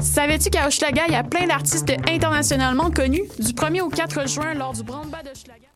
Savais-tu qu'à Hochelaga, il y a plein d'artistes internationalement connus? Du 1er au 4 juin, lors du Brandba d'Hochelaga.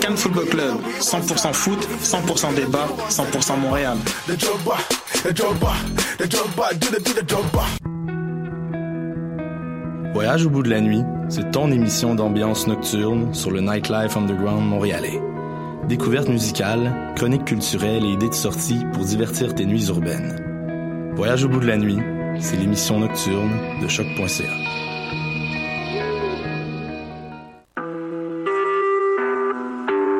Cannes Football Club, 100% foot, 100% débat, 100% Montréal. Voyage au bout de la nuit, c'est ton émission d'ambiance nocturne sur le Nightlife Underground montréalais. Découvertes musicales, chroniques culturelles et idées de sortie pour divertir tes nuits urbaines. Voyage au bout de la nuit, c'est l'émission nocturne de choc.ca.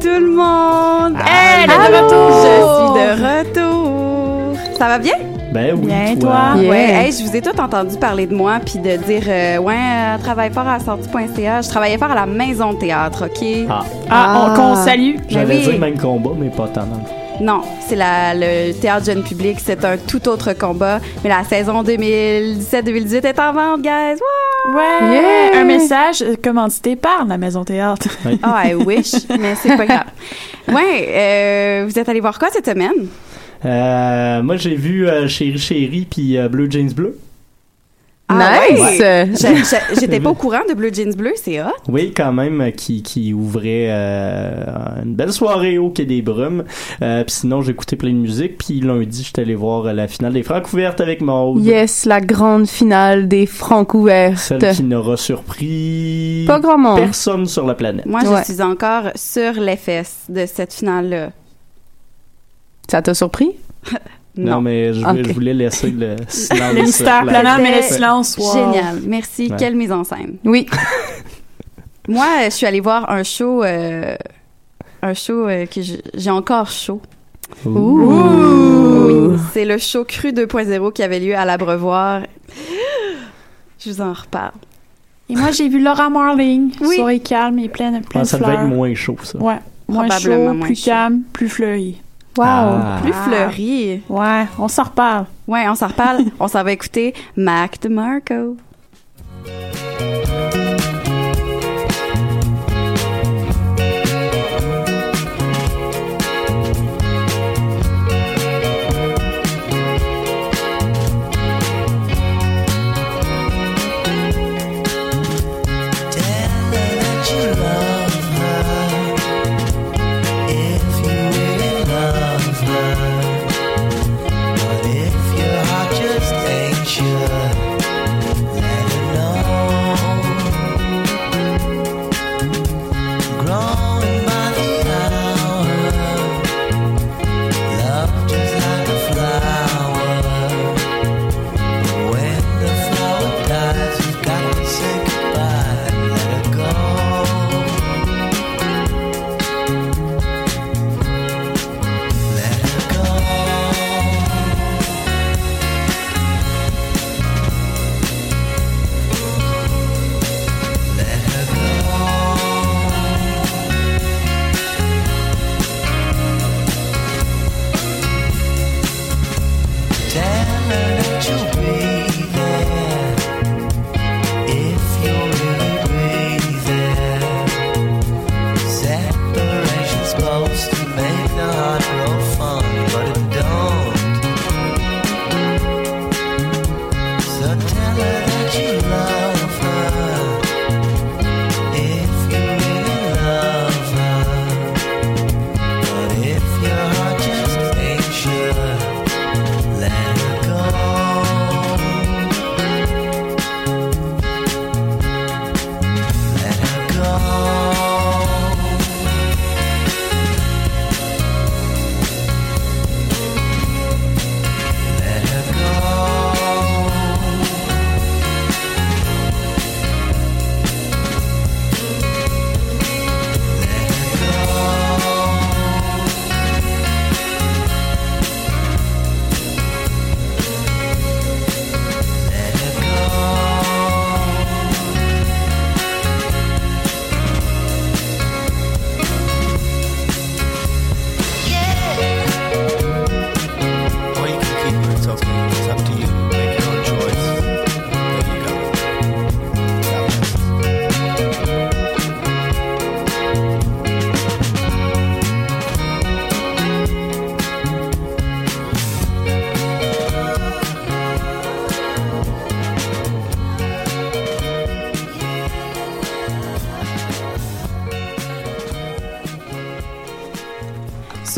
Tout le monde! Hey, le Allô! retour! Je suis de retour! Ça va bien? Ben oui, Bien, toi? toi? Ouais, hey, je vous ai tout entendu parler de moi puis de dire euh, ouais, euh, travaille fort à sortie.ca. Je travaillais fort à la maison de théâtre, OK? Ah, Ah, on, qu'on salue. j'allais oui. dire même combat, mais pas tant. Non, c'est la, le théâtre jeune public, c'est un tout autre combat. Mais la saison 2017-2018 est en vente, guys! Wow! Ouais, Yeah! un message commandité par la Maison Théâtre. Ah, I wish, mais c'est pas grave. Ouais, euh, vous êtes allé voir quoi cette semaine? Euh, moi, j'ai vu euh, Chéri Chéri puis euh, Blue Jeans Bleu. Ah, Nice! ouais. J'étais pas au courant de Blue Jeans Bleu, c'est hot. Oui, quand même, euh, qui, qui ouvrait euh, une belle soirée au Quai des Brumes. Euh, puis sinon, j'ai écouté plein de musique. Puis lundi, j'étais allé voir la finale des Francs ouvertes avec Maud. Yes, la grande finale des Francs ouvertes. Celle qui n'aura surpris Pas grand monde. personne sur la planète. Moi, Ouais. je suis encore sur les fesses de cette finale-là. Ça t'a surpris? Non, mais je, voulais laisser le silence. Le mystère la- planant, mais le silence. wow. Génial. Merci. Ouais. Quelle mise en scène. Oui. Moi, euh, je suis allée voir un show, euh, un show euh, que j'ai encore chaud. Ouh. Oui, c'est le show Cru 2.0 qui avait lieu à l'Abreuvoir. Je vous en reparle. Et moi, j'ai vu Laura Marling. Oui. Soirée calme et pleine, pleine Ah, de ça devait fleurs. être moins chaud, ça. Ouais. Moins chaud, moins plus chaud. calme, plus fleuri. Wow. Ah. Plus fleuri. Ouais, on s'en reparle. Ouais, on s'en reparle. on s'en va écouter Mac DeMarco. If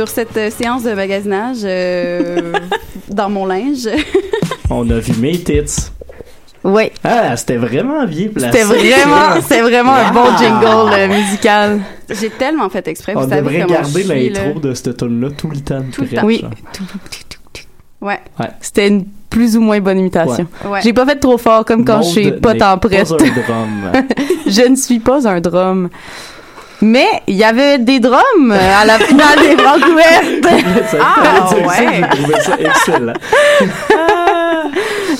Sur cette euh, séance de magasinage, euh, dans mon linge, On a vu mes tits. Oui. Ah, c'était vraiment bien placé. C'était vraiment, c'était vraiment un bon jingle euh, musical. j'ai tellement fait exprès. Vous On savez devrait comment garder l'intro de cette tune là tout le temps. Tout le temps. Oui. Ouais. C'était une plus ou moins bonne imitation. Ouais. J'ai pas fait trop fort comme quand je suis pas tant prête. Pas un drum. je ne suis pas un drum. Mais il y avait des drums euh, à la finale des Vancouver. Ça, Ah, ouais. J'ai ça excellent.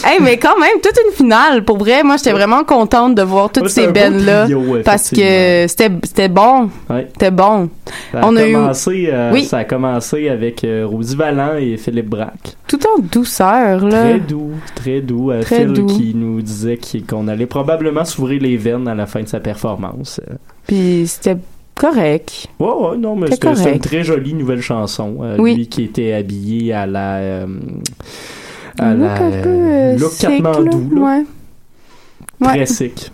hey, mais quand même, toute une finale. Pour vrai, moi, j'étais vraiment contente de voir toutes Ouais, ces trio, Parce que c'était, c'était bon. Ouais. C'était bon. Ça a, On a eu- commencé, euh, Oui. ça a commencé avec euh, Rosie Vallant et Philippe Braque. Tout en douceur, là. Très doux, très doux. Euh, Très Phil doux. qui nous disait qu'on allait probablement s'ouvrir les veines à la fin de sa performance. Puis c'était correct. Ouais, ouais, non, mais C'est une très jolie nouvelle chanson. Euh, Oui. Lui qui était habillé à la. euh, à look la. un peu euh, look Katmandou, là. là. Ouais. Très Ouais. sick.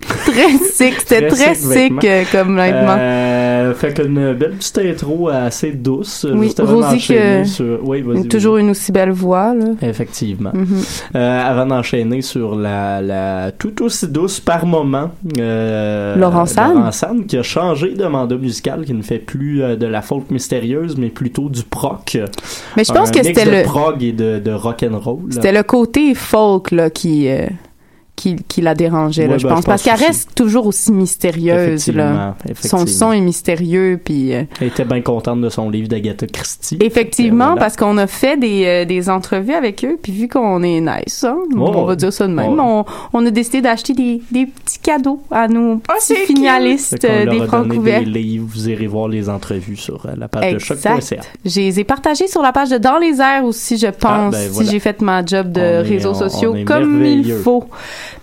Très sick. C'était Très très sick euh, comme vêtement. Euh, fait qu'une belle petite intro assez douce. Oui, Rosie que- sur... Oui, Toujours une aussi belle voix, là. Effectivement. Mhm. Euh, avant d'enchaîner sur la, la tout aussi douce par moment, euh, Laurent Sanne, qui a changé de mandat musical, qui ne fait plus euh, de la folk mystérieuse, mais plutôt du proc. Mais je pense Un que c'était le, prog et de, de rock and roll. c'était le côté folk, là, qui, qui, qui la dérangeait, là, Ouais, je ben, pense. je Parce pense qu'elle reste toujours aussi mystérieuse, là. Effectivement, Son son est mystérieux, puis... euh, Elle était bien contente de son livre d'Agatha Christie. Effectivement, voilà. parce qu'on a fait des, euh, des entrevues avec eux, puis vu qu'on est nice, hein, Oh. on va dire ça de même, Oh. on, on a décidé d'acheter des, des petits cadeaux à nos petits c'est cute. finalistes euh, des francs couverts. des livres. Vous irez voir les entrevues sur euh, la page de choc.ca. Exact. Je les ai partagés sur la page de Dans les airs aussi, je pense, ben, voilà. si j'ai fait ma job de On est- réseaux on- sociaux comme il faut.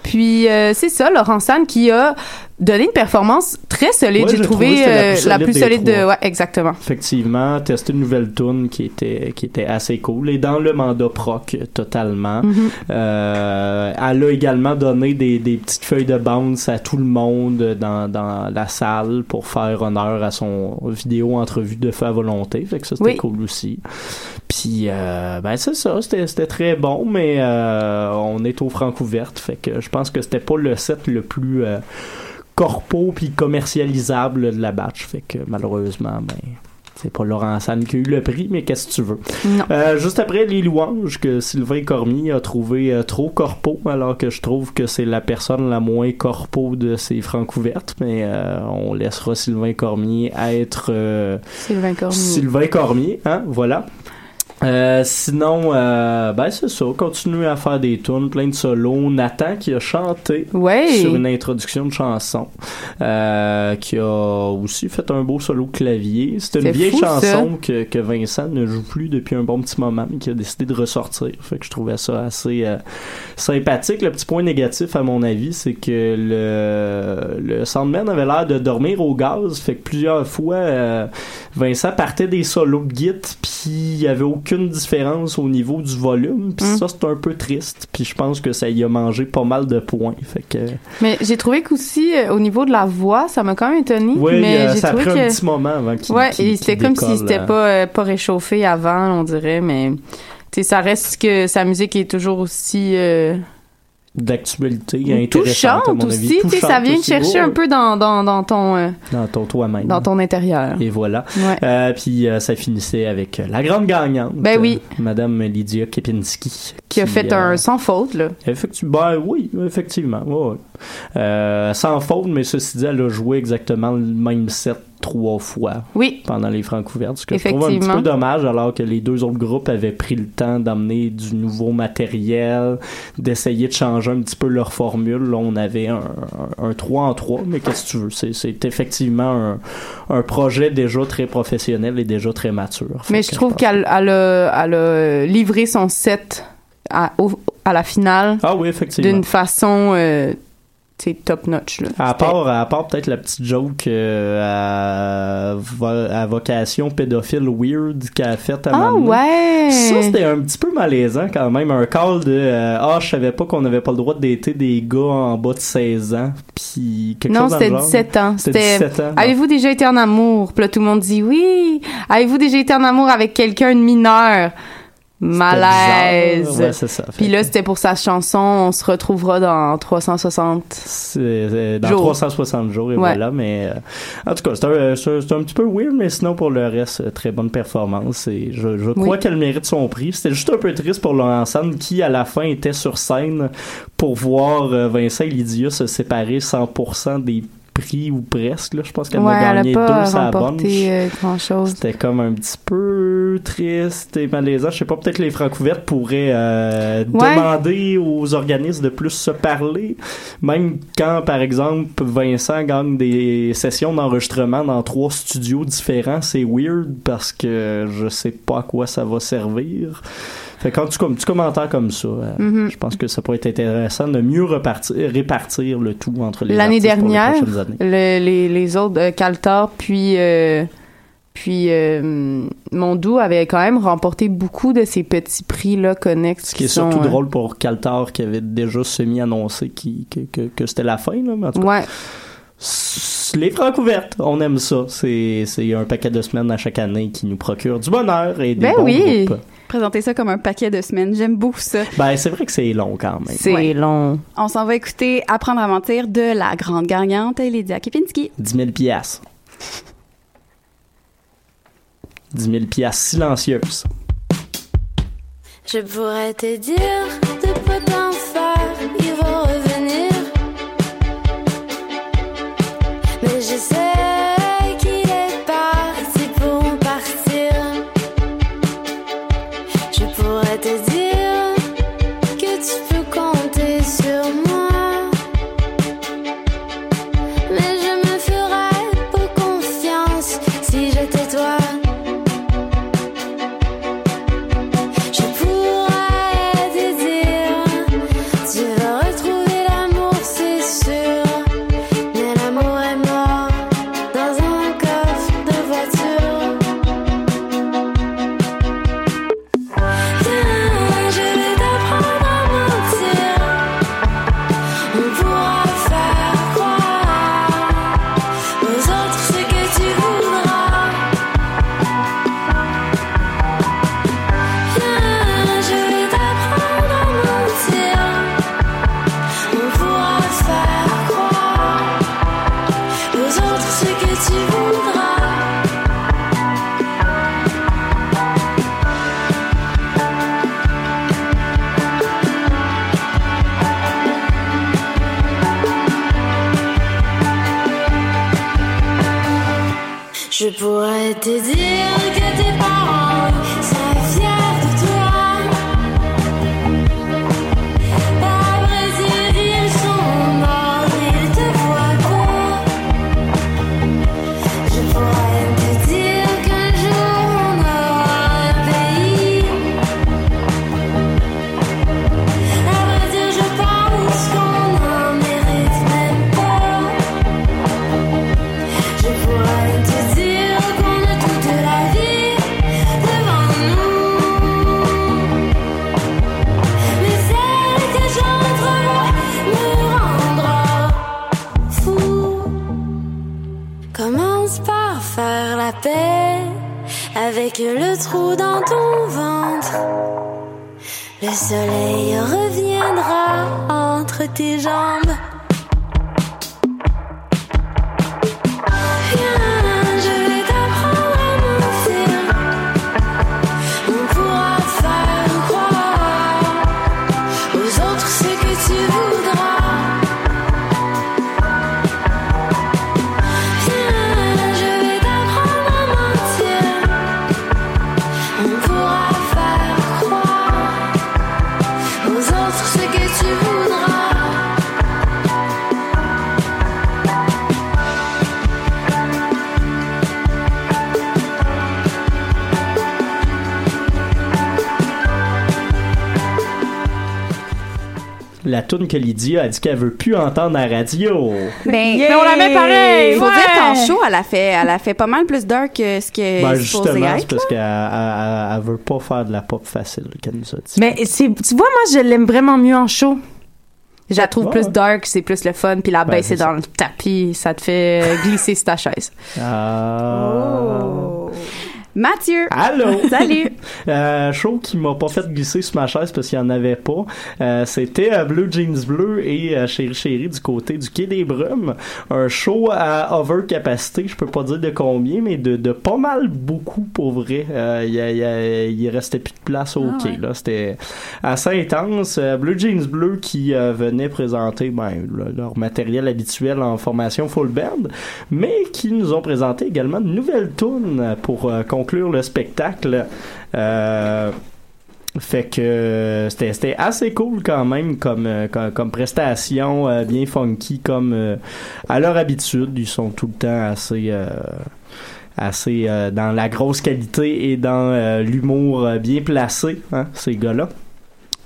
Puis euh, c'est ça, Laurent San qui a donné une performance très solide, Ouais, j'ai trouvé, la euh, plus la solide plus des solide de... Ouais, exactement. Effectivement, tester une nouvelle tune qui était qui était assez cool et dans le mandat proc totalement. Mhm. Euh, elle a également donné des, des petites feuilles de bounce à tout le monde dans, dans la salle pour faire honneur à son vidéo entrevue de feu à volonté. Fait que ça c'était Oui. cool aussi. Puis euh, ben c'est ça, c'était c'était très bon, mais euh, on est au Francouverte, fait que je pense que c'était pas le set le plus euh, corpo puis commercialisable de la batch. Fait que malheureusement, ben c'est pas Laurent Sanne qui a eu le prix, mais qu'est-ce que tu veux? Euh, juste après les louanges que Sylvain Cormier a trouvé euh, trop corpo, alors que je trouve que c'est la personne la moins corpo de ces francs ouvertes, mais euh, on laissera Sylvain Cormier être Sylvain Cormier. Sylvain Cormier, hein, voilà. Euh, sinon, euh, ben c'est ça, continuer à faire des tunes, plein de solos. Nathan qui a chanté Ouais. sur une introduction de chanson, euh, qui a aussi fait un beau solo clavier. C'est une vieille fou, chanson que, que Vincent ne joue plus depuis un bon petit moment, mais qui a décidé de ressortir. Fait que je trouvais ça assez euh, sympathique. Le petit point négatif, à mon avis, c'est que le, le Soundman avait l'air de dormir au gaz. Fait que plusieurs fois, euh, Vincent partait des solos de git, puis il y avait aucune différence au niveau du volume. Puis Mm. ça, c'est un peu triste. Puis je pense que ça y a mangé pas mal de points. Fait que... Mais j'ai trouvé qu'aussi, euh, au niveau de la voix, ça m'a quand même étonné. Oui, mais euh, j'ai ça a trouvé pris que... un petit moment avant qu'il Ouais, qu'il- et c'était comme si décolle, c'était euh, pas, euh, pas réchauffé avant, on dirait, mais... Ça reste que sa musique est toujours aussi... euh, d'actualité intéressante, à mon avis. aussi, ça vient aussi. chercher Ouais, un peu dans, dans, dans ton, euh, Dans ton toi-même. dans ton intérieur. Et voilà. Ouais. Euh, puis euh, ça finissait avec la grande gagnante. Ben oui. Madame Lydia Kepinski. Qui a fait un sans faute, là. Effectivement, ben oui, effectivement. ouais, sans faute, mais ceci dit, elle a joué exactement le même set trois fois Oui. pendant les francs couvertes, ce que je trouve un petit peu dommage, alors que les deux autres groupes avaient pris le temps d'amener du nouveau matériel, d'essayer de changer un petit peu leur formule. Là, on avait un, un, un 3 en 3, mais qu'est-ce que tu veux? C'est, effectivement un, un projet déjà très professionnel et déjà très mature. Mais je trouve qu'elle elle a, elle a livré son set à, au- à la finale Ah oui, d'une façon euh, c'est top notch là. À part, à part peut-être la petite joke euh, à, vo- à vocation pédophile weird qu'elle a faite à Ah ouais. Ça, c'était un petit peu malaisant quand même. Un call de euh, Ah, je savais pas qu'on avait pas le droit de dater des gars en bas de 16 ans. Puis quelque non, c'était genre. 17 ans. C'était 17 ans. Avez-vous déjà été en amour? Puis là, tout le monde dit oui. Avez-vous déjà été en amour avec quelqu'un de mineur? Malaise. Ouais, c'est ça. Puis là, c'était pour sa chanson On se retrouvera dans 360. C'est dans Jours. 360 jours et Ouais. voilà mais euh, en tout cas c'est un, c'est c'est un petit peu weird mais sinon pour le reste euh, très bonne performance et je, je crois Oui. qu'elle mérite son prix c'était juste un peu triste pour Laurent Sand qui à la fin était sur scène pour voir euh, Vincent et Lydia se séparer 100% des prix ou presque là. je pense qu'elle ouais, a elle gagné a pas deux à remporté euh, c'était comme un petit peu triste et malaisant. Je sais pas, peut-être les Francouvertes pourraient euh, Ouais. demander aux organismes de plus se parler. Même quand, par exemple, Vincent gagne des sessions d'enregistrement dans trois studios différents, c'est weird parce que je sais pas à quoi ça va servir. Fait quand tu, comme, tu commentaires comme ça, euh, Mhm. je pense que ça pourrait être intéressant de mieux repartir, répartir le tout entre les L'année artistes pour les dernière, années. le- les, les autres, euh, Caltar, puis, euh, puis euh, Mondou avaient quand même remporté beaucoup de ces petits prix-là connexes. Ce qui est sont, surtout euh, drôle pour Caltar qui avait déjà semi-annoncé qui- que, que, que c'était la fin. Là, mais en tout cas, Ouais. Les francs ouvertes, on aime ça. C'est c'est un paquet de semaines à chaque année qui nous procure du bonheur et des Ben bons oui. groupes. Présenter ça comme un paquet de semaines. J'aime beaucoup ça. Ben, c'est vrai que c'est long quand même. C'est Ouais. long. On s'en va écouter Apprendre à mentir de la grande gagnante Lydia Kipinski. 10 000 piastres. 10 000 piastres silencieuses. Je pourrais te dire tune que Lydia a dit qu'elle veut plus entendre à la radio. Ben, Mais on la met pareil! Faut ouais. dire qu'en show, elle a fait, elle a fait pas mal plus dark que ce que Ben, justement, c'est parce qu'elle elle- elle veut pas faire de la pop facile qu'elle nous a dit. Mais c'est, tu vois, moi, je l'aime vraiment mieux en show. Je la trouve Ouais. plus dark, c'est plus le fun, puis la Ben, baisse c'est est dans le tapis, ça te fait glisser sur ta chaise. Ah. Mathieu! Allô? Salut! Euh, show qui m'a pas fait glisser sur ma chaise parce qu'il y en avait pas. Euh, C'était euh, Blue Jeans Bleu et euh, Chéri Chéri du côté du Quai des Brumes. Un show à overcapacité, je peux pas dire de combien, mais de, de pas mal beaucoup pour vrai. Euh, Il y il y il restait plus de place au Ah quai. ouais. là. C'était assez intense. Euh, Blue Jeans Bleu qui euh, venait présenter ben, le- leur matériel habituel en formation full band, mais qui nous ont présenté également de nouvelles tunes pour euh, conclure le spectacle. Euh, fait que euh, c'était assez cool quand même comme euh, comme, prestation bien funky comme à leur habitude. Ils sont tout le temps assez assez dans la grosse qualité et dans l'humour bien placé hein, ces gars-là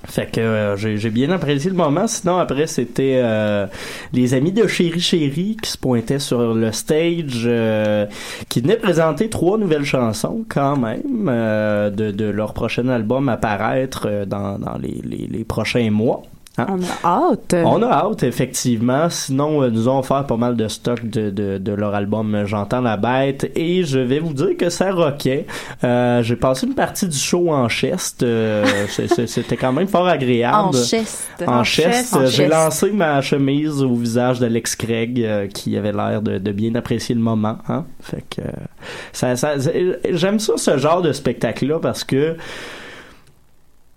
fait que euh, j'ai bien apprécié le moment. Sinon, après, c'était euh, les amis de Chéri Chéri qui se pointaient sur le stage, euh, qui venaient présenter trois nouvelles chansons quand même euh, de, de leur prochain album à paraître euh, dans, dans les, les, les prochains mois. Hein? On a hâte. On a hâte, effectivement. Sinon, euh, nous ont offert pas mal de stock de, de, de leur album euh, J'entends la bête. Et je vais vous dire que ça rockait. Euh, J'ai passé une partie du show en chest. Euh, C'était quand même fort agréable. En chest. En chest. En J'ai lancé ma chemise au visage d'Alex Craig, euh, qui avait l'air de, de bien apprécier le moment. Hein? Fait que euh, ça, ça, j'aime ça ce genre de spectacle-là parce que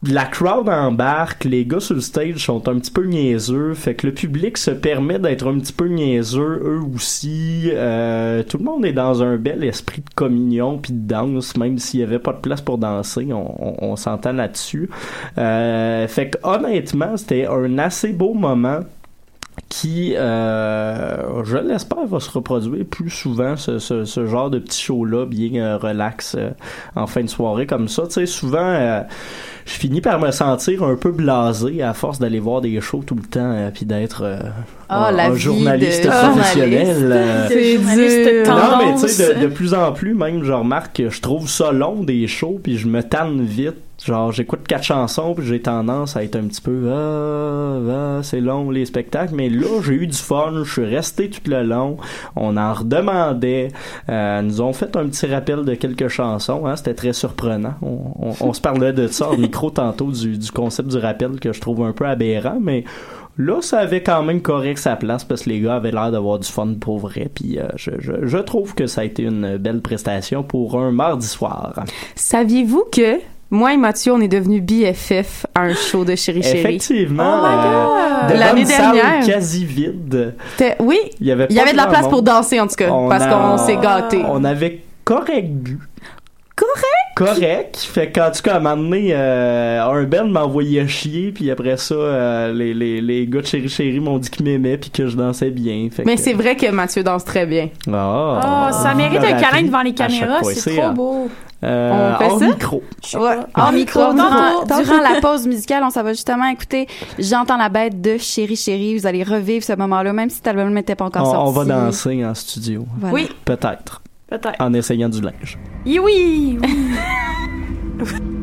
la crowd embarque, les gars sur le stage sont un petit peu niaiseux, fait que le public se permet d'être un petit peu niaiseux eux aussi. Euh, tout le monde est dans un bel esprit de communion puis de danse, même s'il y avait pas de place pour danser, on, s'entend là-dessus. Euh, fait que honnêtement, c'était un assez beau moment qui, euh, je l'espère, va se reproduire plus souvent, ce, ce, ce genre de petit show-là, bien euh, relax euh, en fin de soirée comme ça. Tu sais, souvent, euh, je finis par me sentir un peu blasé à force d'aller voir des shows tout le temps euh, puis d'être euh, Ah, un, un vie journaliste de professionnel. euh, C'est non, mais tu sais, de, de plus en plus, même, je remarque que je trouve ça long des shows, puis je me tanne vite. Genre, j'écoute quatre chansons, puis j'ai tendance à être un petit peu, ah, ah, c'est long les spectacles. Mais là, j'ai eu du fun, je suis resté tout le long. On en redemandait. Euh, nous ont fait un petit rappel de quelques chansons. Hein, C'était très surprenant. On, on- on se parlait de ça au micro tantôt du, du concept du rappel que je trouve un peu aberrant, mais Là, ça avait quand même correct sa place parce que les gars avaient l'air d'avoir du fun pour vrai. Puis euh, je, je, je trouve que ça a été une belle prestation pour un mardi soir. Saviez-vous que moi et Mathieu, on est devenus BFF à un show de Chéri Chéri? Effectivement, Oh euh, devant L'année salle dernière. quasi vide. Oui, Il y avait, il y pas avait de la place monde. pour danser, en tout cas, On parce a- qu'on s'est gâtés. On avait correct bu. Correct? Correct. Fait qu'en tout cas, à un moment donné, euh, un Ben m'a envoyé chier, puis après ça, euh, les, les, les gars de Chéri Chéri m'ont dit qu'ils m'aimaient, puis que je dansais bien. Fait Mais que- c'est vrai que Mathieu danse très bien. Ah, Oh, ça mérite je un câlin devant les caméras, c'est trop beau. euh, On fait hors ça? micro. Ouais. En En micro, durant, la pause musicale, on s'en va justement écouter J'entends la bête de Chéri Chéri. Vous allez revivre ce moment-là, même si cet album n'était pas encore On, sorti. on va danser en studio. Voilà. Oui, Peut-être. Peut-être. En essayant du linge. Oui,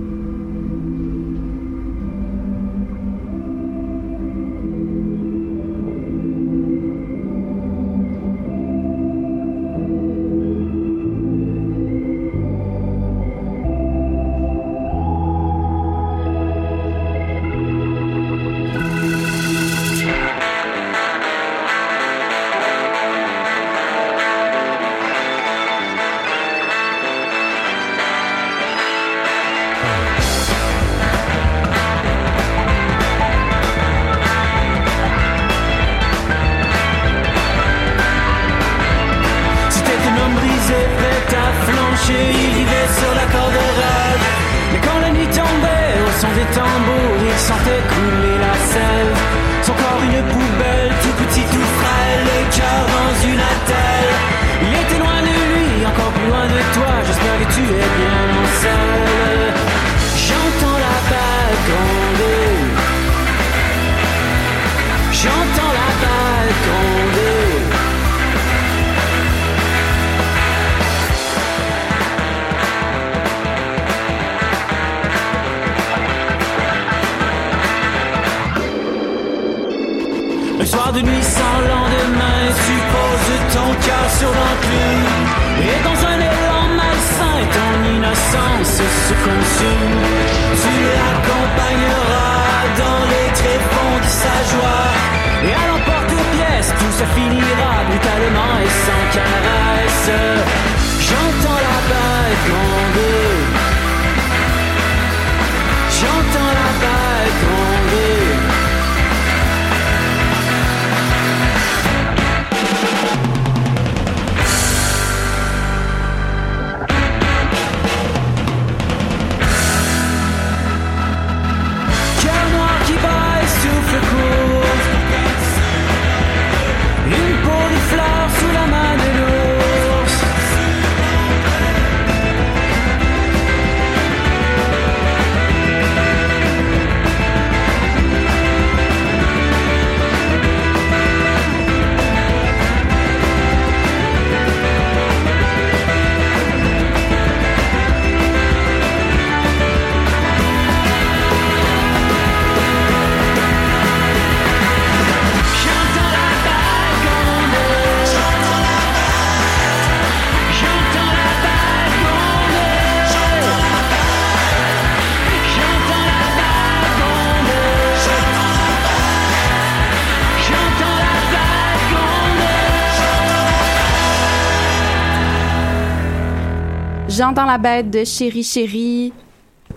J'entends la bête de Chéri Chéri.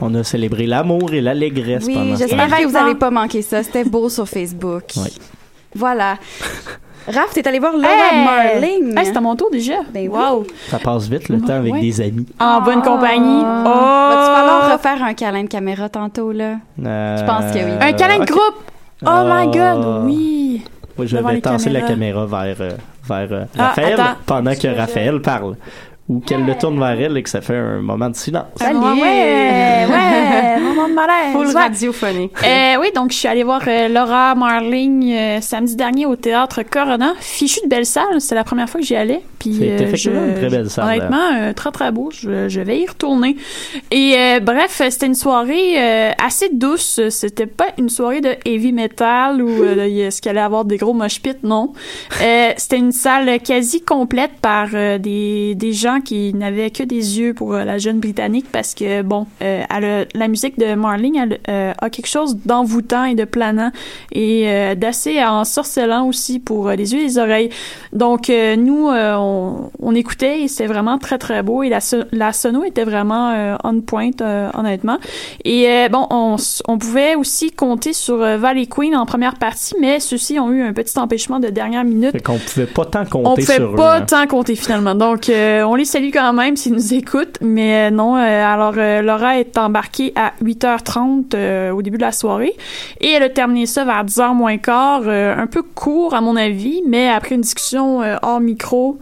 On a célébré l'amour et l'allégresse Oui, pendant j'espère que vous n'avez pas manqué ça. C'était beau sur Facebook. Oui. Voilà. Raph, t'es allé voir Laura Hey! Marling. Hey, c'est à mon tour déjà. Ben oui. wow. Ça passe vite le temps avec Ouais. des amis. En bonne compagnie. Oh! Va-tu falloir refaire un câlin de caméra tantôt, là? Euh, Je pense que oui. Un câlin de groupe. Oh my Ah. god, oui. Oui, je Devant vais tasser la caméra vers, euh, vers euh, Ah, Raphaël attends. pendant que Raphaël parle. Ou qu'elle le tourne vers elle et que ça fait un moment de silence. Salut. Ouais, ouais, moment de malaise. Full Ouais. radiophonique. Euh, oui, donc je suis allée voir euh, Laura Marling euh, samedi dernier au théâtre Corona. Fichu de belle salle, c'est la première fois que j'y allais. Puis C'est euh, effectivement je- une très belle salle. Honnêtement, euh, très très beau. Je, je vais y retourner. Et euh, bref, c'était une soirée euh, assez douce. C'était pas une soirée de heavy metal où euh, il y a- est-ce qu'il allait avoir des gros mosh pits, non. Euh, c'était une salle quasi complète par euh, des, des gens qui n'avaient que des yeux pour euh, la jeune britannique parce que bon, euh, elle a- la musique de Marling elle, euh, a quelque chose d'envoûtant et de planant et d'assez ensorcelant aussi pour les yeux et les oreilles. Donc nous on, on écoutait et c'était vraiment très très beau et la, la sono était vraiment on point honnêtement. Et bon, on, pouvait aussi compter sur Valley Queen en première partie, mais ceux-ci ont eu un petit empêchement de dernière minute. Fait qu'on pouvait pas tant compter On sur pas eux. hein. tant compter finalement. Donc, euh, on les salue quand même s'ils nous écoutent. Mais euh, non, euh, alors euh, Laura est embarquée à 8h30 euh, au début de la soirée. Et elle a terminé ça vers 10h moins quart. un peu court à mon avis, mais après une discussion hors micro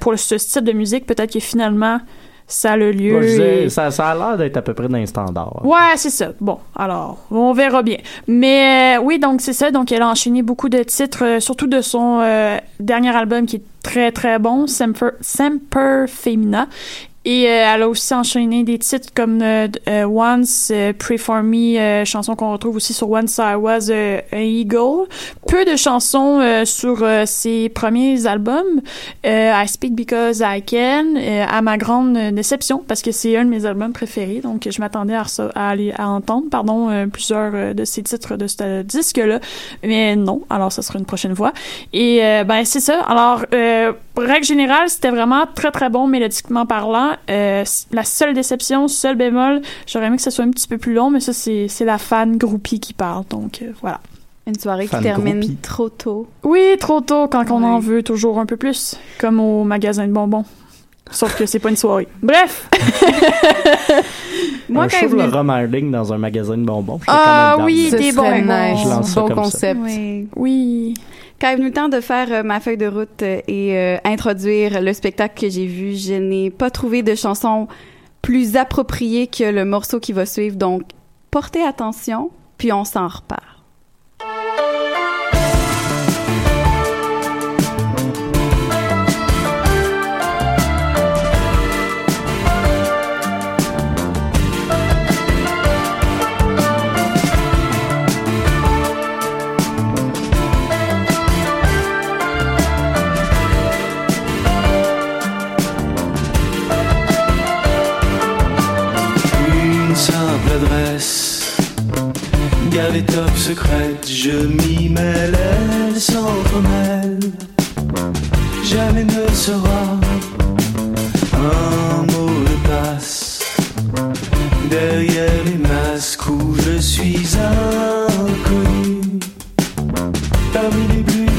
pour ce style de musique, peut-être que finalement, ça a le lieu. Moi, je disais, et- ça, ça a l'air d'être à peu près d'un standard. Ouais, c'est ça. Bon, alors, on verra bien. Mais euh, oui, donc c'est ça. Donc, elle a enchaîné beaucoup de titres, euh, surtout de son euh, dernier album qui est très, très bon, Semper, Semper Femina. Et euh, elle a aussi enchaîné des titres comme euh, euh, Once, euh, Pray For Me, euh, chanson qu'on retrouve aussi sur Once I Was an Eagle. Peu de chansons sur ses premiers albums. I Speak Because I Can, à ma grande déception, parce que c'est un de mes albums préférés, donc je m'attendais à, à, aller, à entendre pardon, plusieurs de ces titres de ce disque-là, mais non, alors ça sera une prochaine fois. Et ben c'est ça, alors règle générale, c'était vraiment très très bon mélodiquement parlant. Euh, la seule déception, seul bémol, j'aurais aimé que ce soit un petit peu plus long, mais ça c'est c'est la fan groupie qui parle, donc euh, voilà. Une soirée qui termine groupie. trop tôt. Oui, trop tôt quand on en veut toujours un peu plus, comme au magasin de bonbons. Sauf que c'est pas une soirée. Bref. Moi, un quand show de Laura Marling dans un magasin de bonbons. Ah oui, des bonbons. nice. Je lance ça bon comme ça. concept. Oui. Oui. Quand est venu le temps de faire euh, ma feuille de route euh, et euh, introduire le spectacle que j'ai vu, je n'ai pas trouvé de chanson plus appropriée que le morceau qui va suivre. Donc, portez attention, puis on s'en repart. Les top secrètes, je m'y mêle, elles s'entremêlent. Jamais ne sera un mot de passe. Derrière les masques où je suis inconnu, parmi les plus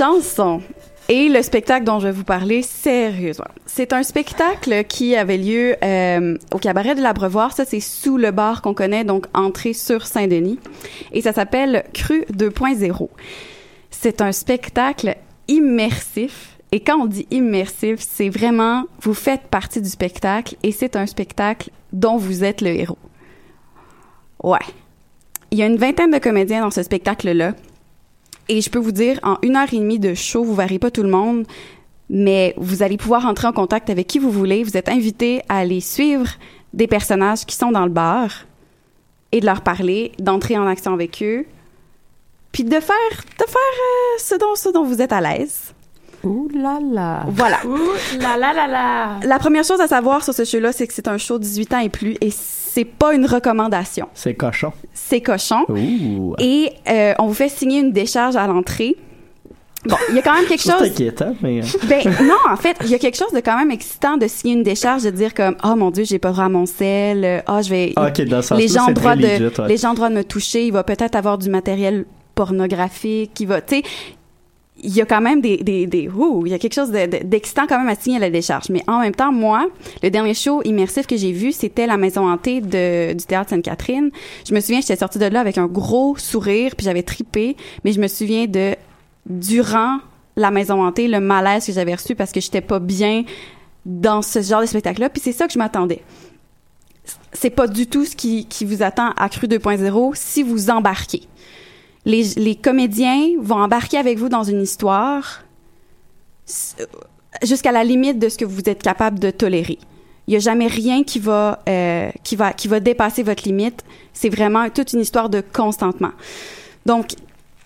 chanson et le spectacle dont je vais vous parler sérieusement. C'est un spectacle qui avait lieu euh, au cabaret de l'Abreuvoir. Ça, c'est sous le bar qu'on connaît, donc entrée sur Saint-Denis. Et ça s'appelle Cru 2.0. C'est un spectacle immersif. Et quand on dit immersif, c'est vraiment, vous faites partie du spectacle et c'est un spectacle dont vous êtes le héros. Ouais. Il y a une vingtaine de comédiens dans ce spectacle-là. Et je peux vous dire, en une heure et demie de show, vous verrez pas tout le monde, mais vous allez pouvoir entrer en contact avec qui vous voulez. Vous êtes invité à aller suivre des personnages qui sont dans le bar et de leur parler, d'entrer en action avec eux, puis de faire, de faire euh, ce, dont, ce dont vous êtes à l'aise. Ouh là là. Voilà. Ouh là là là là. La première chose à savoir sur ce show-là, c'est que c'est un show 18 ans et plus et c'est pas une recommandation. C'est cochon. C'est cochon. Ouh. Et euh, on vous fait signer une décharge à l'entrée. Bon, il y a quand même quelque C'est chose. inquiétant, mais. euh, Ben non, en fait, il y a quelque chose de quand même excitant de signer une décharge, de dire comme oh mon dieu, j'ai pas droit à mon sel, euh, ah je vais Ah, ok, dans ce sens-là, les gens ont c'est droit très de legit, ouais. les gens ont droit de me toucher, il va peut-être avoir du matériel pornographique, il va tu sais il y a quand même des des des ouh, il y a quelque chose de- de- d'excitant quand même à signer la décharge, mais en même temps moi, le dernier show immersif que j'ai vu, c'était la maison hantée du théâtre Sainte-Catherine. Je me souviens, j'étais sortie de là avec un gros sourire, puis j'avais tripé, mais je me souviens de durant la maison hantée, le malaise que j'avais reçu parce que j'étais pas bien dans ce genre de spectacle-là. Puis c'est ça que je m'attendais. C'est pas du tout ce qui, qui vous attend à Cru 2.0 si vous embarquez. Les, comédiens vont embarquer avec vous dans une histoire jusqu'à la limite de ce que vous êtes capable de tolérer. Il y a jamais rien qui va, euh, qui va, qui va dépasser votre limite. C'est vraiment toute une histoire de consentement. Donc,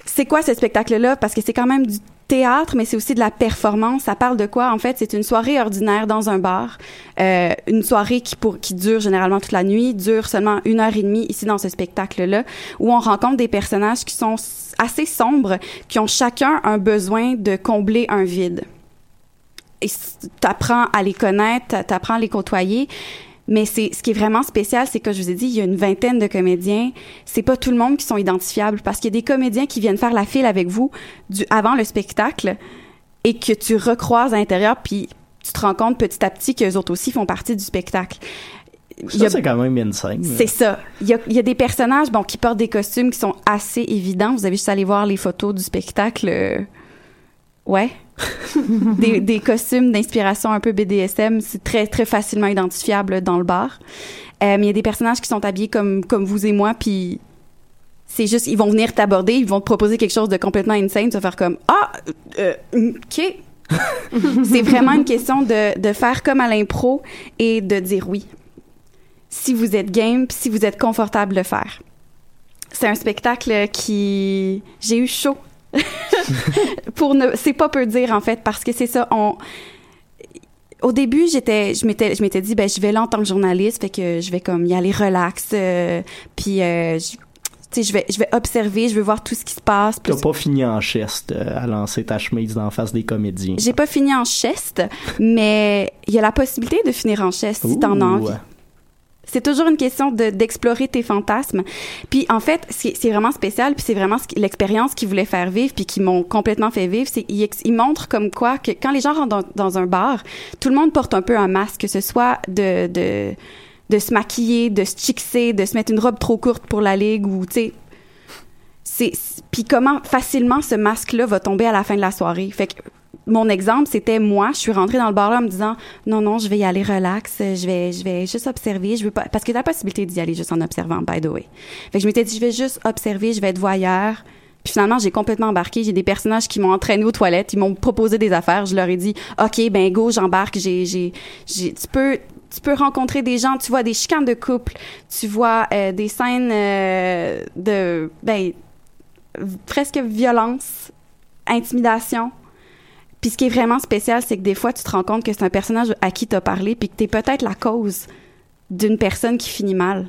c'est quoi ce spectacle-là? Parce que c'est quand même du théâtre, mais c'est aussi de la performance. Ça parle de quoi? En fait, c'est une soirée ordinaire dans un bar. Euh, une soirée qui, pour, qui dure généralement toute la nuit, dure seulement une heure et demie ici dans ce spectacle-là, où on rencontre des personnages qui sont assez sombres, qui ont chacun un besoin de combler un vide. Et tu apprends à les connaître, tu apprends à les côtoyer. Mais c'est ce qui est vraiment spécial, c'est que je vous ai dit, il y a une vingtaine de comédiens. C'est pas tout le monde qui sont identifiables parce qu'il y a des comédiens qui viennent faire la file avec vous du avant le spectacle et que tu recroises à l'intérieur, puis tu te rends compte petit à petit qu'eux autres aussi font partie du spectacle. Ça, a- c'est quand même insane. c'est ça. Il y a, il y a des personnages bon, qui portent des costumes qui sont assez évidents. Vous avez juste à aller voir les photos du spectacle. euh, Ouais. des, costumes d'inspiration un peu BDSM, c'est très, très facilement identifiable dans le bar. Euh, il y a des personnages qui sont habillés comme, comme vous et moi, puis c'est juste, ils vont venir t'aborder, ils vont te proposer quelque chose de complètement insane, tu vas faire comme Ah, euh, OK. c'est vraiment une question de, de faire comme à l'impro et de dire oui. Si vous êtes game, si vous êtes confortable de le faire. C'est un spectacle qui. J'ai eu chaud. Pour ne. C'est pas peu dire, en fait, parce que c'est ça. On. Au début, j'étais, je m'étais, je m'étais dit, ben, je vais là en tant que journaliste, fait que je vais comme y aller relax, euh, puis, euh, je- je vais, je vais observer, je vais voir tout ce qui se passe. T'as pas fini en cheste euh, à lancer ta chemise d'en face des comédiens. J'ai pas fini en cheste, mais il y a la possibilité de finir en cheste si t'en as envie. C'est toujours une question de d'explorer tes fantasmes. Puis en fait, c'est vraiment spécial, puis c'est vraiment l'expérience qu'ils voulaient faire vivre, puis qui m'ont complètement fait vivre. C'est ils, ils montrent comme quoi que quand les gens rentrent dans, un bar, tout le monde porte un peu un masque, que ce soit de de de se maquiller, de se chixer, de se mettre une robe trop courte pour la ligue ou tu sais puis comment facilement ce masque là va tomber à la fin de la soirée. Fait que mon exemple, c'était moi, je suis rentrée dans le bar là en me disant non non, je vais y aller relax, je vais je vais juste observer, je veux pas parce que t'as la possibilité d'y aller juste en observant by the way. Fait que je m'étais dit je vais juste observer, je vais être voyeur. Puis finalement, j'ai complètement embarqué. J'ai des personnages qui m'ont entraîné aux toilettes. Ils m'ont proposé des affaires. Je leur ai dit, OK, ben go, j'embarque. J'ai, j'ai, j'ai, tu peux, tu peux rencontrer des gens. Tu vois des chicanes de couple. Tu vois euh, des scènes euh, de, ben, presque violence, intimidation. Puis ce qui est vraiment spécial, c'est que des fois, tu te rends compte que c'est un personnage à qui t'as parlé, puis que t'es peut-être la cause d'une personne qui finit mal.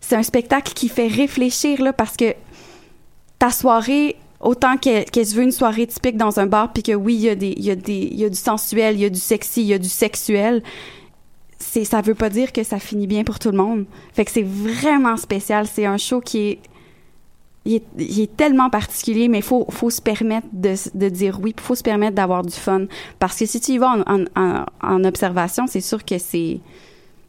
C'est un spectacle qui fait réfléchir, là, parce que ta soirée, autant qu'elle qu'elle se veut une soirée typique dans un bar, puis que oui, il y, a y, y a du sensuel, il y a du sexy, il y a du sexuel, c'est ça veut pas dire que ça finit bien pour tout le monde. Fait que c'est vraiment spécial. C'est un show qui est il est, il est tellement particulier, mais il faut, faut se permettre de, de dire oui, il faut se permettre d'avoir du fun. Parce que si tu y vas en, en, en, en observation, c'est sûr que c'est...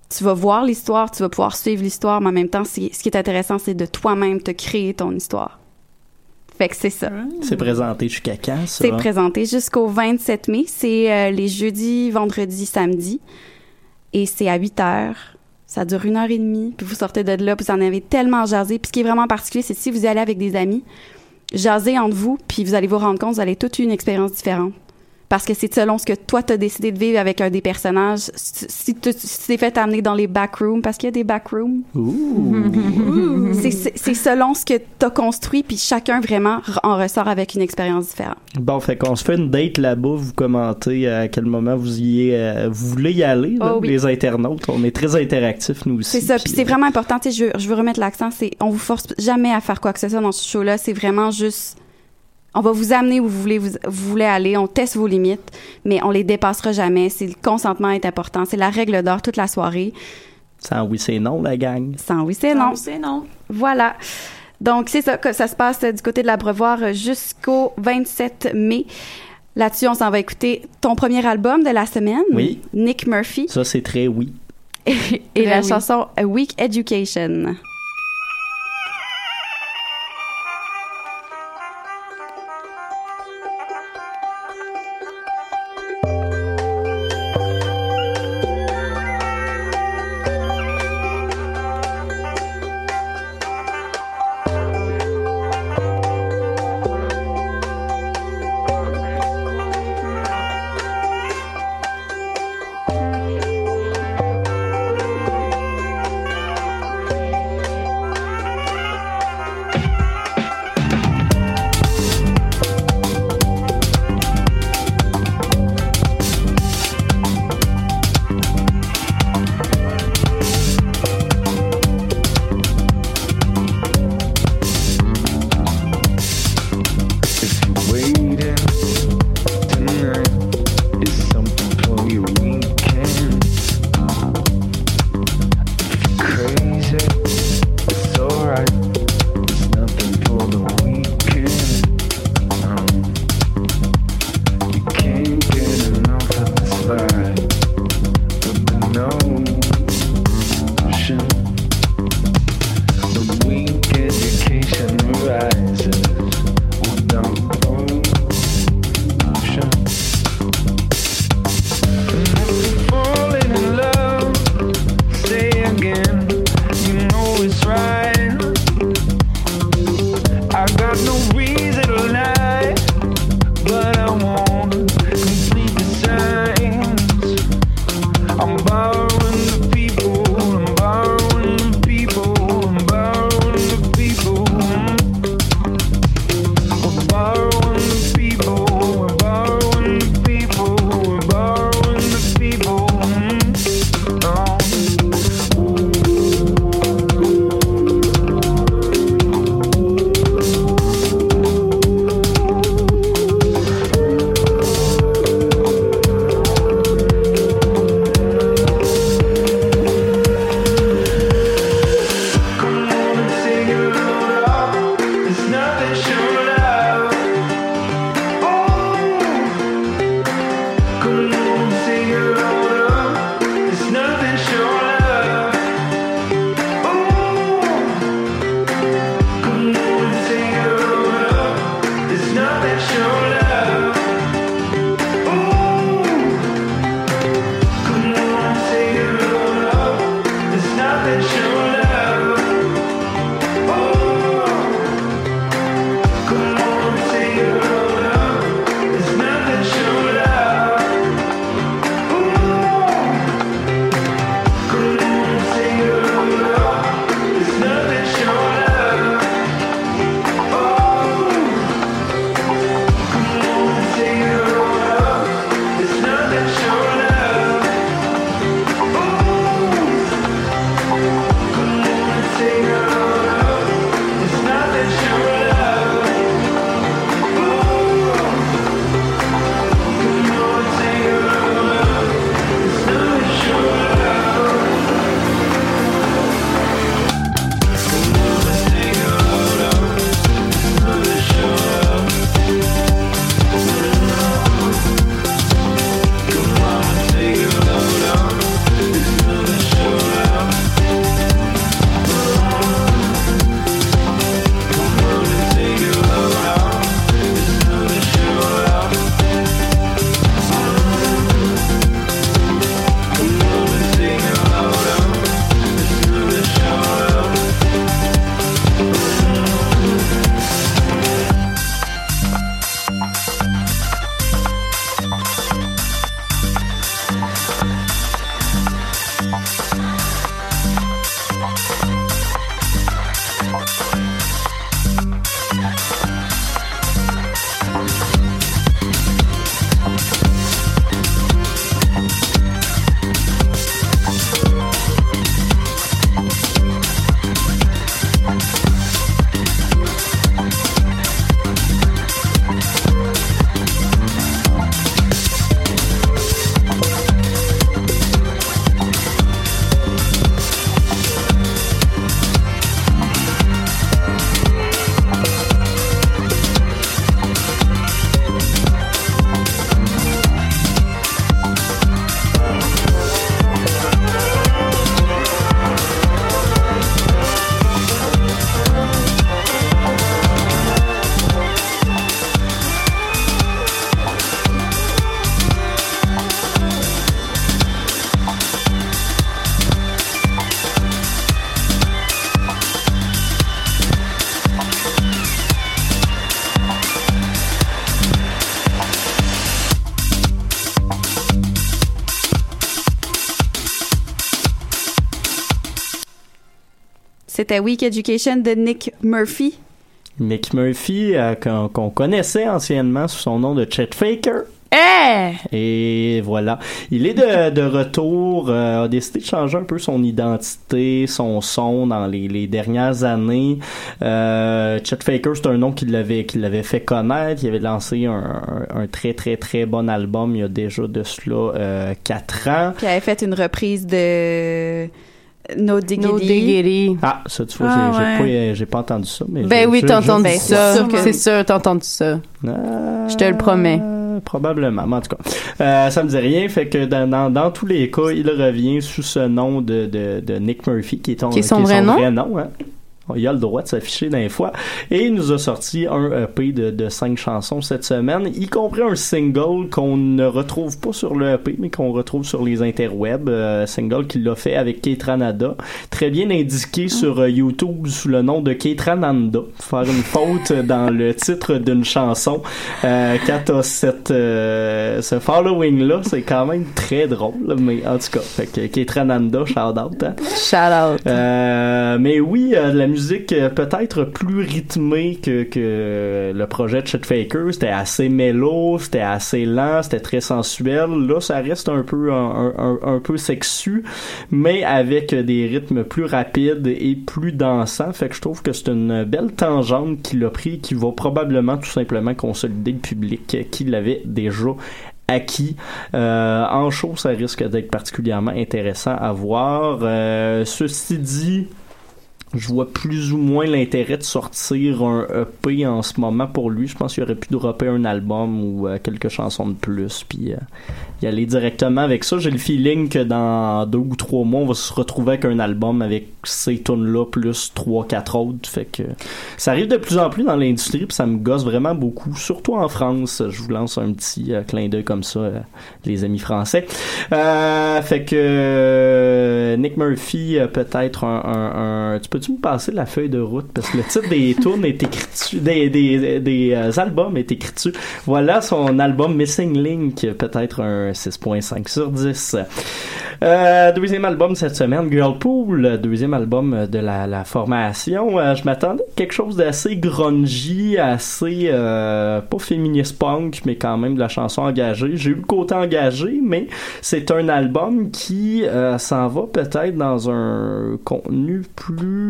Tu vas voir l'histoire, tu vas pouvoir suivre l'histoire, mais en même temps, c'est- ce qui est intéressant, c'est de toi-même te créer ton histoire. Fait que c'est ça. C'est présenté jusqu'à quand, ça? C'est présenté jusqu'au 27 mai. C'est euh, les jeudis, vendredis, samedis. Et c'est à 8 heures. Ça dure une heure et demie. Puis vous sortez de là, puis vous en avez tellement jasé. Puis ce qui est vraiment particulier, c'est si vous y allez avec des amis, jasez entre vous, puis vous allez vous rendre compte, vous allez toute une expérience différente. Parce que c'est selon ce que toi, t'as décidé de vivre avec un des personnages. Si tu si t'es fait amener dans les backrooms, parce qu'il y a des backrooms, c'est selon ce que t'as construit, puis chacun vraiment en ressort avec une expérience différente. Bon, fait qu'on se fait une date là-bas, vous commentez à quel moment vous y euh, vous voulez y aller, là, Oh oui. les internautes. On est très interactifs, nous aussi. C'est ça, puis c'est vraiment important. Je, veux- je veux remettre l'accent, c'est on vous force jamais à faire quoi que ce soit dans ce show-là. C'est vraiment juste, on va vous amener où vous voulez, vous, vous voulez aller. On teste vos limites, mais on les dépassera jamais. C'est le consentement est important. C'est la règle d'or toute la soirée. Sans oui, c'est non, la gang. Sans oui, c'est non. c'est non. Voilà. Donc, c'est ça que ça se passe euh, du côté de l'Abreuvoir euh, jusqu'au 27 mai. Là-dessus, on s'en va écouter ton premier album de la semaine, Oui. Nick Murphy, Ça, c'est très oui. et la oui. chanson A Week Education. Oh. C'était Week Education de Nick Murphy. Nick Murphy, euh, qu'on connaissait anciennement sous son nom de Chet Faker. Eh! Et voilà. Il est de, de retour, euh, a décidé de changer un peu son identité, son son dans les, les dernières années. Euh, Chet Faker, c'est un nom qui l'avait, fait connaître. Il avait lancé un, un, un très très très bon album il y a déjà de cela euh, quatre ans. Puis elle avait fait une reprise de No Diggity. No Diggity. Ah, ça tu vois, Ah, j'ai, j'ai ouais. pas, entendu ça. Mais Ben je- oui, t'as je- entendu Ben, ça. c'est sûr que- C'est sûr, t'as entendu ça. Ah, Je te le promets. Probablement, mais en tout cas, euh, ça me dit rien. Fait que dans, dans, dans tous les cas, il revient sous ce nom de, de, de Nick Murphy, qui est, ton- Qui est son vrai nom? hein. Il a le droit de s'afficher d'un fois. Et il nous a sorti un EP de, de cinq chansons cette semaine, y compris un single qu'on ne retrouve pas sur le EP, mais qu'on retrouve sur les interwebs. Euh, single qu'il a fait avec Keitranada. Très bien indiqué sur euh, YouTube sous le nom de Keitrananda. Faire une faute dans le titre d'une chanson. Euh, quand t'as cette, euh, ce following-là, c'est quand même très drôle. Mais en tout cas, fait que Keitrananda, shout out. Hein? Shout out. Euh, mais oui, de la musique euh, peut-être plus rythmée que, le projet de Chet Faker. C'était assez mélo, c'était assez lent, c'était très sensuel. Là, ça reste un peu un, peu sexu, mais avec des rythmes plus rapides et plus dansants. Fait que je trouve que c'est une belle tangente qu'il a pris, qui va probablement tout simplement consolider le public qui l'avait déjà acquis. Euh, en show, ça risque d'être particulièrement intéressant à voir. Euh, ceci dit, je vois plus ou moins l'intérêt de sortir un EP en ce moment pour lui. Je pense qu'il aurait pu dropper un album ou euh, quelques chansons de plus, puis euh, y aller directement avec ça. J'ai le feeling que dans deux ou trois mois, on va se retrouver avec un album avec ces tunes-là plus trois, quatre autres. Fait que ça arrive de plus en plus dans l'industrie, puis ça me gosse vraiment beaucoup, surtout en France. Je vous lance un petit euh, clin d'œil comme ça, les amis français. Fait que Nick Murphy, peut-être un, peux-tu me passer la feuille de route? Parce que le titre des tunes est écrit dessus, des, des, des euh, albums est écrit dessus. Voilà son album Missing Link, peut-être un 6.5 sur 10. Euh, deuxième album cette semaine, Girlpool, deuxième album de la, la formation. Euh, je m'attendais à quelque chose d'assez grungy, assez pas féministe punk, mais quand même de la chanson engagée. J'ai eu le côté engagé, mais c'est un album qui s'en va peut-être dans un contenu plus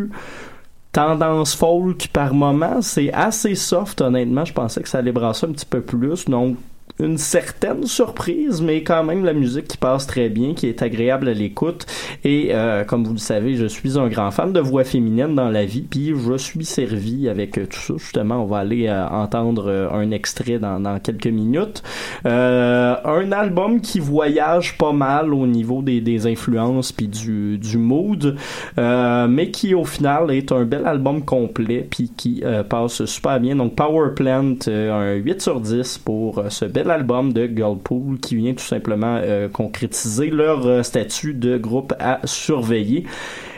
tendance folk par moment. C'est assez soft, honnêtement. Je pensais que ça allait brasser un petit peu plus. Donc, une certaine surprise, mais quand même la musique qui passe très bien, qui est agréable à l'écoute. Et euh, comme vous le savez, je suis un grand fan de voix féminine dans la vie, puis je suis servi avec tout ça. Justement, on va aller euh, entendre euh, un extrait dans, dans quelques minutes. Euh, un album qui voyage pas mal au niveau des, des influences puis du, du mood, euh, mais qui au final est un bel album complet puis qui passe super bien. Donc Power Plant, un 8 sur 10 pour ce bel album de Girlpool qui vient tout simplement euh, concrétiser leur euh, statut de groupe à surveiller.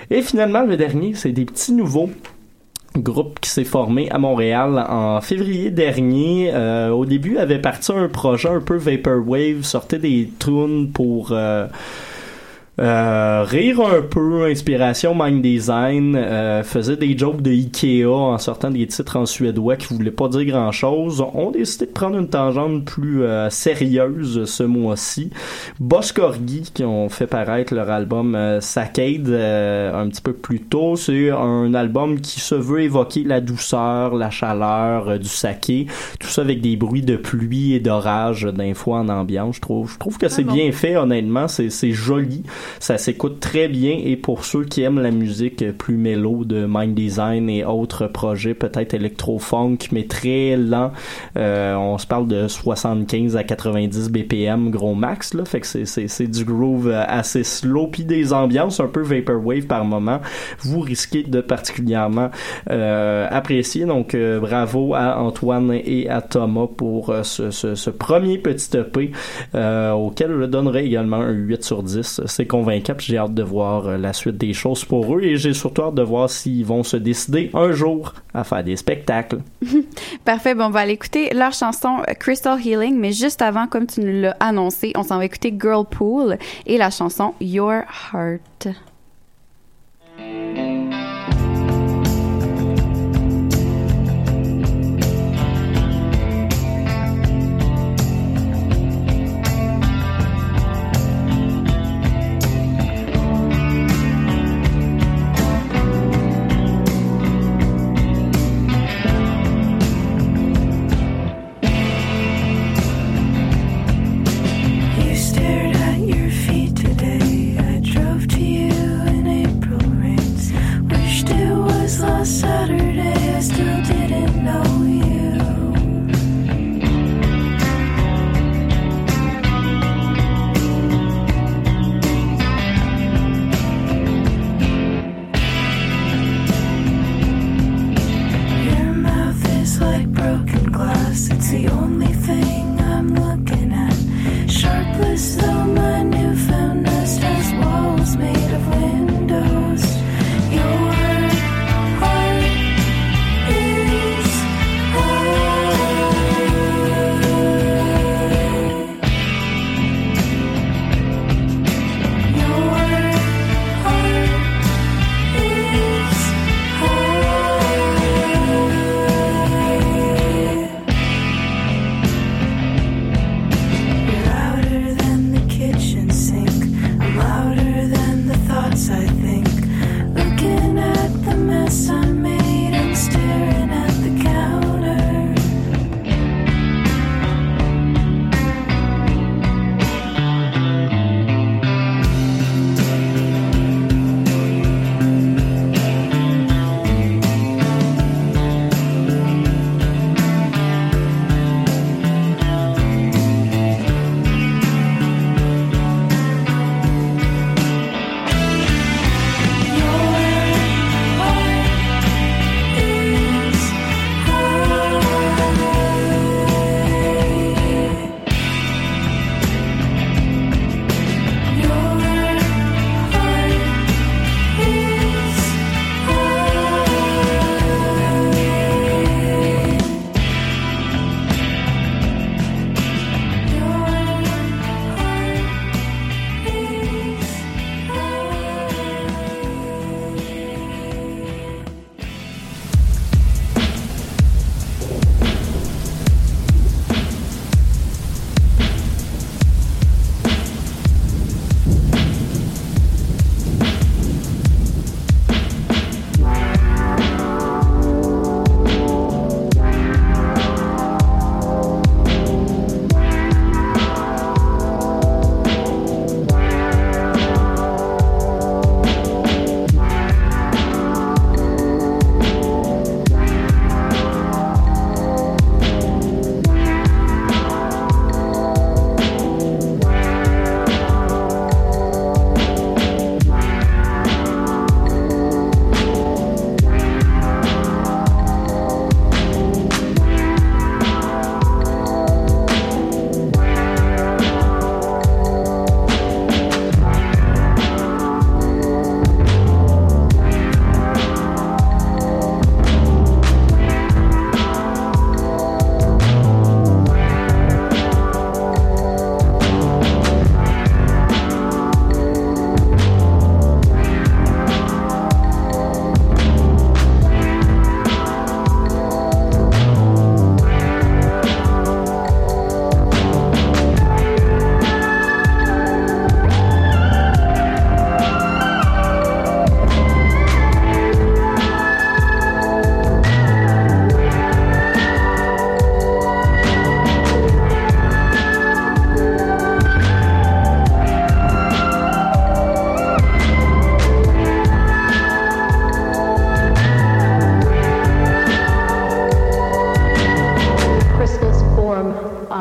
Et finalement, le dernier, c'est des petits nouveaux groupe qui s'est formé à Montréal en février dernier. Euh, au début, avait parti un projet un peu vaporwave, sortait des tunes pour euh, rire un peu, inspiration mind design, euh, faisait des jokes de Ikea en sortant des titres en suédois qui voulaient pas dire grand chose. On décidé de prendre une tangente plus euh, sérieuse ce mois-ci. Boss Corgi qui ont fait paraître leur album euh, Saccade euh, un petit peu plus tôt. C'est un album qui se veut évoquer la douceur, la chaleur euh, du saké, tout ça avec des bruits de pluie et d'orage d'un fois en ambiance. Je trouve, je trouve que c'est bon. bien fait honnêtement, c'est c'est joli, ça s'écoute très bien et pour ceux qui aiment la musique plus mélo de Mind Design et autres projets peut-être électro-funk mais très lent, euh, on se parle de 75 à 90 BPM gros max là, fait que c'est du groove euh, assez slow puis des ambiances un peu vaporwave par moment. Vous risquez de particulièrement euh, apprécier donc euh, bravo à Antoine et à Thomas pour ce, ce, premier petit EP auquel je donnerai également un 8 sur 10. C'est convaincant, j'ai hâte de voir euh, la suite des choses pour eux et j'ai surtout hâte de voir s'ils vont se décider un jour à faire des spectacles. Parfait, bon, on va aller écouter leur chanson euh, Crystal Healing, mais juste avant, comme tu nous l'as annoncé, on s'en va écouter Girlpool et la chanson Your Heart.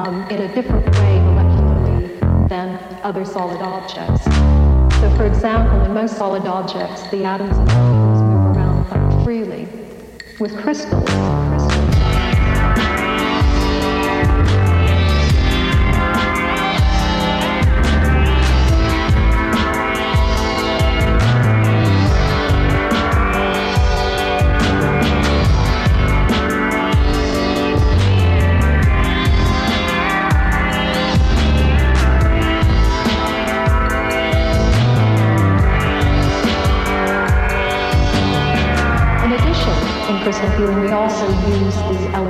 um, in a different way molecularly than other solid objects. So, for example, in most solid objects, the atoms and molecules move around quite freely. With crystals,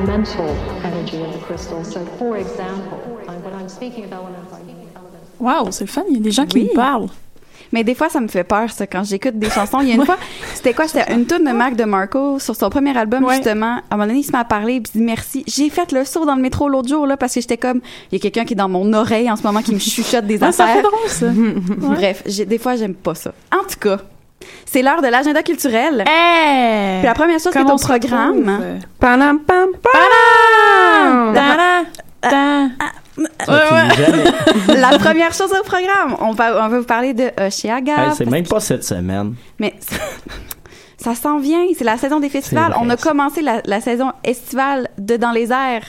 elemental energy of the crystal. So, for example, I- when I'm speaking of elements, I mean elements. Wow, c'est le fun. Il y a des gens qui Oui. me parlent. Mais des fois, ça me fait peur, ça, quand j'écoute des chansons. Il y a une fois, c'était quoi? C'était une tune de Mac DeMarco sur son premier album, Ouais. justement. À un moment donné, il se met à parler, puis il dit merci. J'ai fait le saut dans le métro l'autre jour, là, parce que j'étais comme, il y a quelqu'un qui est dans mon oreille en ce moment qui me chuchote des Ah, ça affaires. fait drôle, ça. Bref, des fois, j'aime pas ça. En tout cas, c'est l'heure de l'agenda culturel. Hey! Puis la première chose qui est au programme. retrouve? Pam, pam, jamais. La première chose au programme, on va, on va vous parler de Oshiaga. Hey, c'est même pas cette semaine. Mais ça s'en vient, c'est la saison des festivals. On a commencé la, la saison estivale de Dans les airs.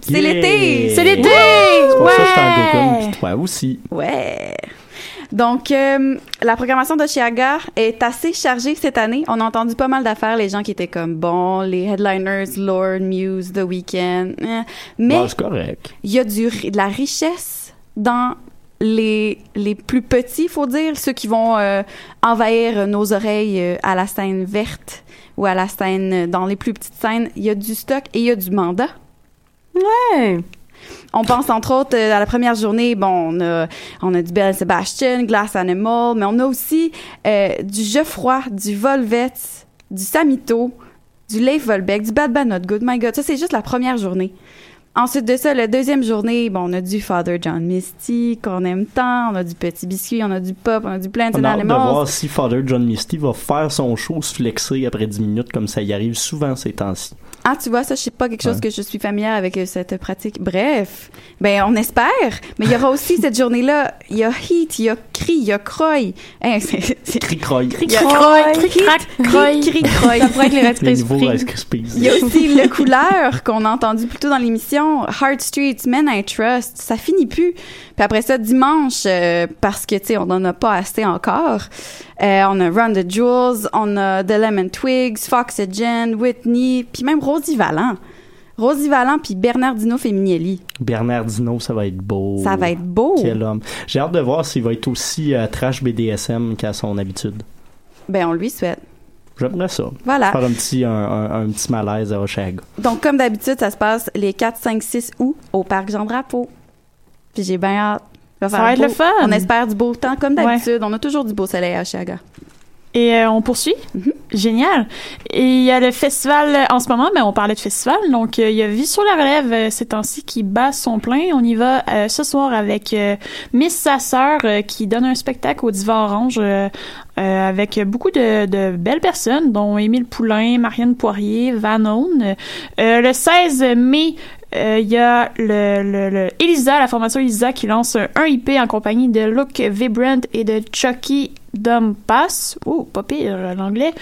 C'est Yeah! l'été! C'est l'été! C'est pour ça que je t'en puis toi aussi. Ouais! Donc, euh, la programmation d'Oshiaga est assez chargée cette année. On a entendu pas mal d'affaires, les gens qui étaient comme, bon, les headliners, Lord, Muse, The Weeknd. eh. Mais Bon, c'est correct. il y a du, de la richesse dans les, les plus petits, faut dire, ceux qui vont euh, envahir nos oreilles euh, à la scène verte ou à la scène dans les plus petites scènes. Il y a du stock et il y a du mandat. Ouais. On pense entre autres euh, à la première journée, bon, on a, on a du Bell Sebastian, Glass Animal, mais on a aussi euh, du Geoffroy, du Volvet, du Samito, du Leif Volbeck, du Bad Bad Not Good. My God, ça c'est juste la première journée. Ensuite de ça, la deuxième journée, bon, on a du Father John Misty, qu'on aime tant, on a du Petit Biscuit, on a du Pop, on a du Plants On and a hâte de voir si Father John Misty va faire son show se flexer après 10 minutes comme ça y arrive souvent ces temps-ci. Ah, tu vois, ça, je sais pas quelque chose Ouais. que je suis familière avec euh, cette pratique. Bref, ben on espère. Mais il y aura aussi cette journée-là, il y a Heat, il y a Cri, il y a Croy. Hein, y a- Croy, Cri, cric, crac, croy. Cri, croy. Ça pourrait être les Rice Krispies. Il y a aussi le couleur qu'on a entendu plus tôt dans l'émission, Heart Streets, Men I Trust. Ça finit plus. Puis après ça, dimanche, euh, parce que, tu sais, on n'en a pas assez encore, euh, on a Run the Jewels, on a The Lemon Twigs, Foxygen, Whitney, puis même Rosie Vallant. Rosie Vallant puis Bernardino Feminielli. Bernardino, ça va être beau. Ça va être beau. Quel homme. J'ai hâte de voir s'il va être aussi euh, trash BDSM qu'à son habitude. Ben, on lui souhaite. J'aimerais ça. Voilà. Faire un petit, un, un- un petit malaise à Oshaga. Donc, comme d'habitude, ça se passe les 4, 5, 6 août au Parc Jean-Drapeau. Puis j'ai bien hâte. Ça Ça va être beau. le fun. On espère du beau temps, comme d'habitude. On a toujours du beau soleil à Chiaga. Et euh, on poursuit? Génial. Et il y a le festival euh, en ce moment, mais on parlait de festival. Donc, euh, il y a Vie sur la relève euh, ces temps-ci qui bat son plein. On y va euh, ce soir avec Miss Sasseur euh, qui donne un spectacle au Divan Orange avec beaucoup de, de belles personnes, dont Émile Poulain, Marianne Poirier, Van. Euh, le 16 mai, il y a le, le, le Elisa, la formation Elisa, qui lance un, IP en compagnie de Look Vibrant et de Chucky Dumpas. Oh, pas pire l'anglais.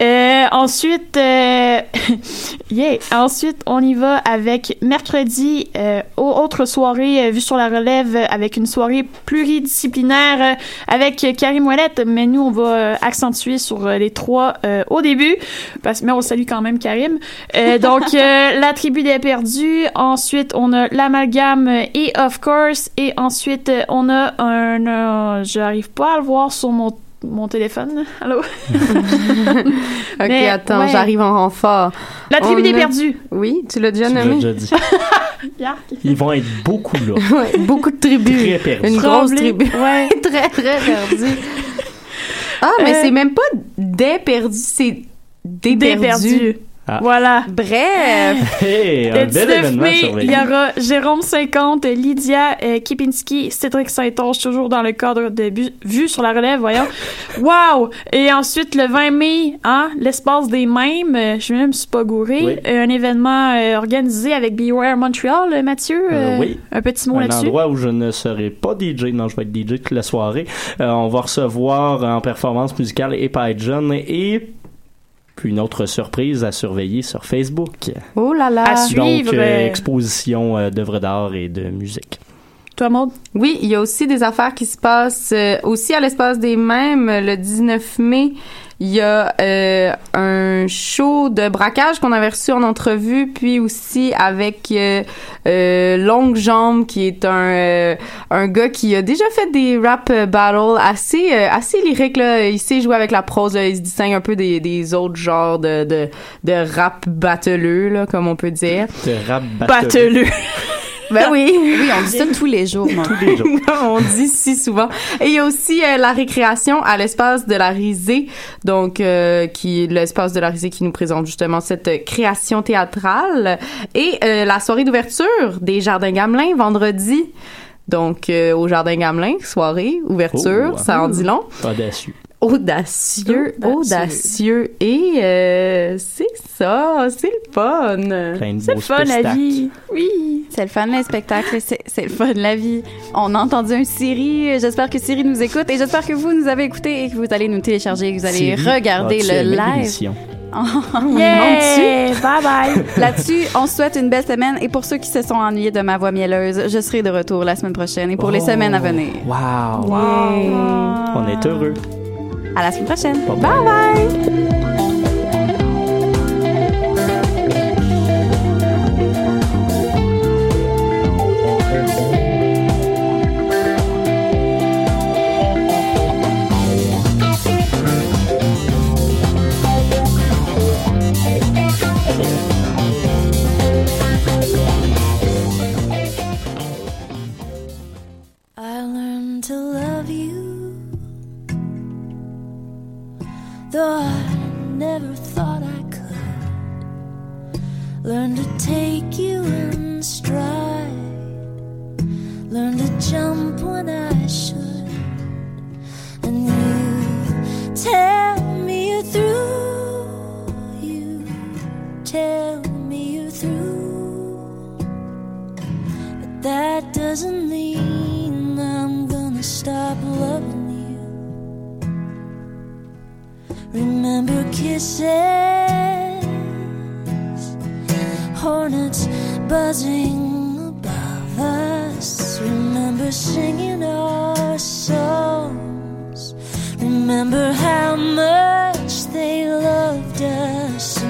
Euh, ensuite, euh, yeah. Ensuite, on y va avec mercredi, euh, au- autre soirée euh, vue sur la relève avec une soirée pluridisciplinaire euh, avec Karim Ouellette. Mais nous, on va euh, accentuer sur les trois euh, au début. Parce, mais on salue quand même Karim. Euh, donc, euh, la tribu des perdus. Ensuite, on a l'amalgame et of course. Et ensuite, on a un. J'arrive pas à le voir sur mon mon téléphone. Allô? Ok, Mais, attends, ouais. j'arrive en renfort. La tribu On des a- perdus. Oui, tu l'as déjà Tu nommé. déjà dit. Ils vont être beaucoup là. Ouais, beaucoup de tribus. Très perdus. Une grosse tribu. Ouais. très, très perdue. Ah, mais Euh, c'est même pas des perdus, c'est des, Des perdus. perdus. Ah. Voilà. Bref. Hey, un Le bel 19 événement mai, il y aura Jérôme 50, Lydia euh, Kipinski, Cédric Saint-Onge, toujours dans le cadre de Vue sur la relève, voyons. Wow! Et ensuite, le 20 mai, hein, l'espace des mêmes, euh, je ne me suis pas gouré, Oui. un événement euh, organisé avec Beware Montreal, euh, Mathieu. Euh, euh, oui. Un petit mot un là-dessus. endroit où je ne serai pas DJ, non, je vais être DJ toute la soirée. Euh, on va recevoir en performance musicale Epi John et puis une autre surprise à surveiller sur Facebook. Oh là là. À Donc, suivre. euh, euh, exposition euh, d'œuvres d'art et de musique. Toi, Maud? Oui, il y a aussi des affaires qui se passent euh, aussi à l'espace des mêmes le 19 mai. Il y a euh, un show de braquage qu'on avait reçu en entrevue, puis aussi avec euh, euh, Longue Jambe, qui est un euh, un gars qui a déjà fait des rap battles assez euh, assez lyriques là. Il sait jouer avec la prose, là. il se distingue un peu des, des autres genres de de, de rap battleux là, comme on peut dire. De rap Batteleux. Ben oui. Oui, on dit ça tous les jours, moi. Tous les jours. on dit si souvent. Et il y a aussi euh, la récréation à l'espace de la risée, donc euh, qui est l'espace de la risée qui nous présente justement cette euh, création théâtrale et euh, la soirée d'ouverture des Jardins Gamelin vendredi. Donc euh, au Jardin Gamelin, soirée, ouverture, Oh, ça en dit long. Audacieux. Audacieux, audacieux, et euh, c'est ça, c'est le fun. C'est le fun, la vie. Oui. C'est le fun, les spectacles. C'est le fun, la vie. On a entendu un Siri. J'espère que Siri nous écoute et j'espère que vous nous avez écouté et que vous allez nous télécharger, que vous allez Siri, regarder le live. l'émission? Yeah! Bye bye! Là-dessus, on se souhaite une belle semaine et pour ceux qui se sont ennuyés de ma voix mielleuse, je serai de retour la semaine prochaine et pour les Oh. semaines à venir. Wow. On est heureux. À la semaine prochaine. Bye bye. bye. Though I never thought I could. Learn to take you in stride, learn to jump when I should, and you tell me you're through. You tell me you're through. But that doesn't mean I'm gonna stop loving Remember kisses, hornets buzzing above us. Remember singing our songs. Remember how much they loved us.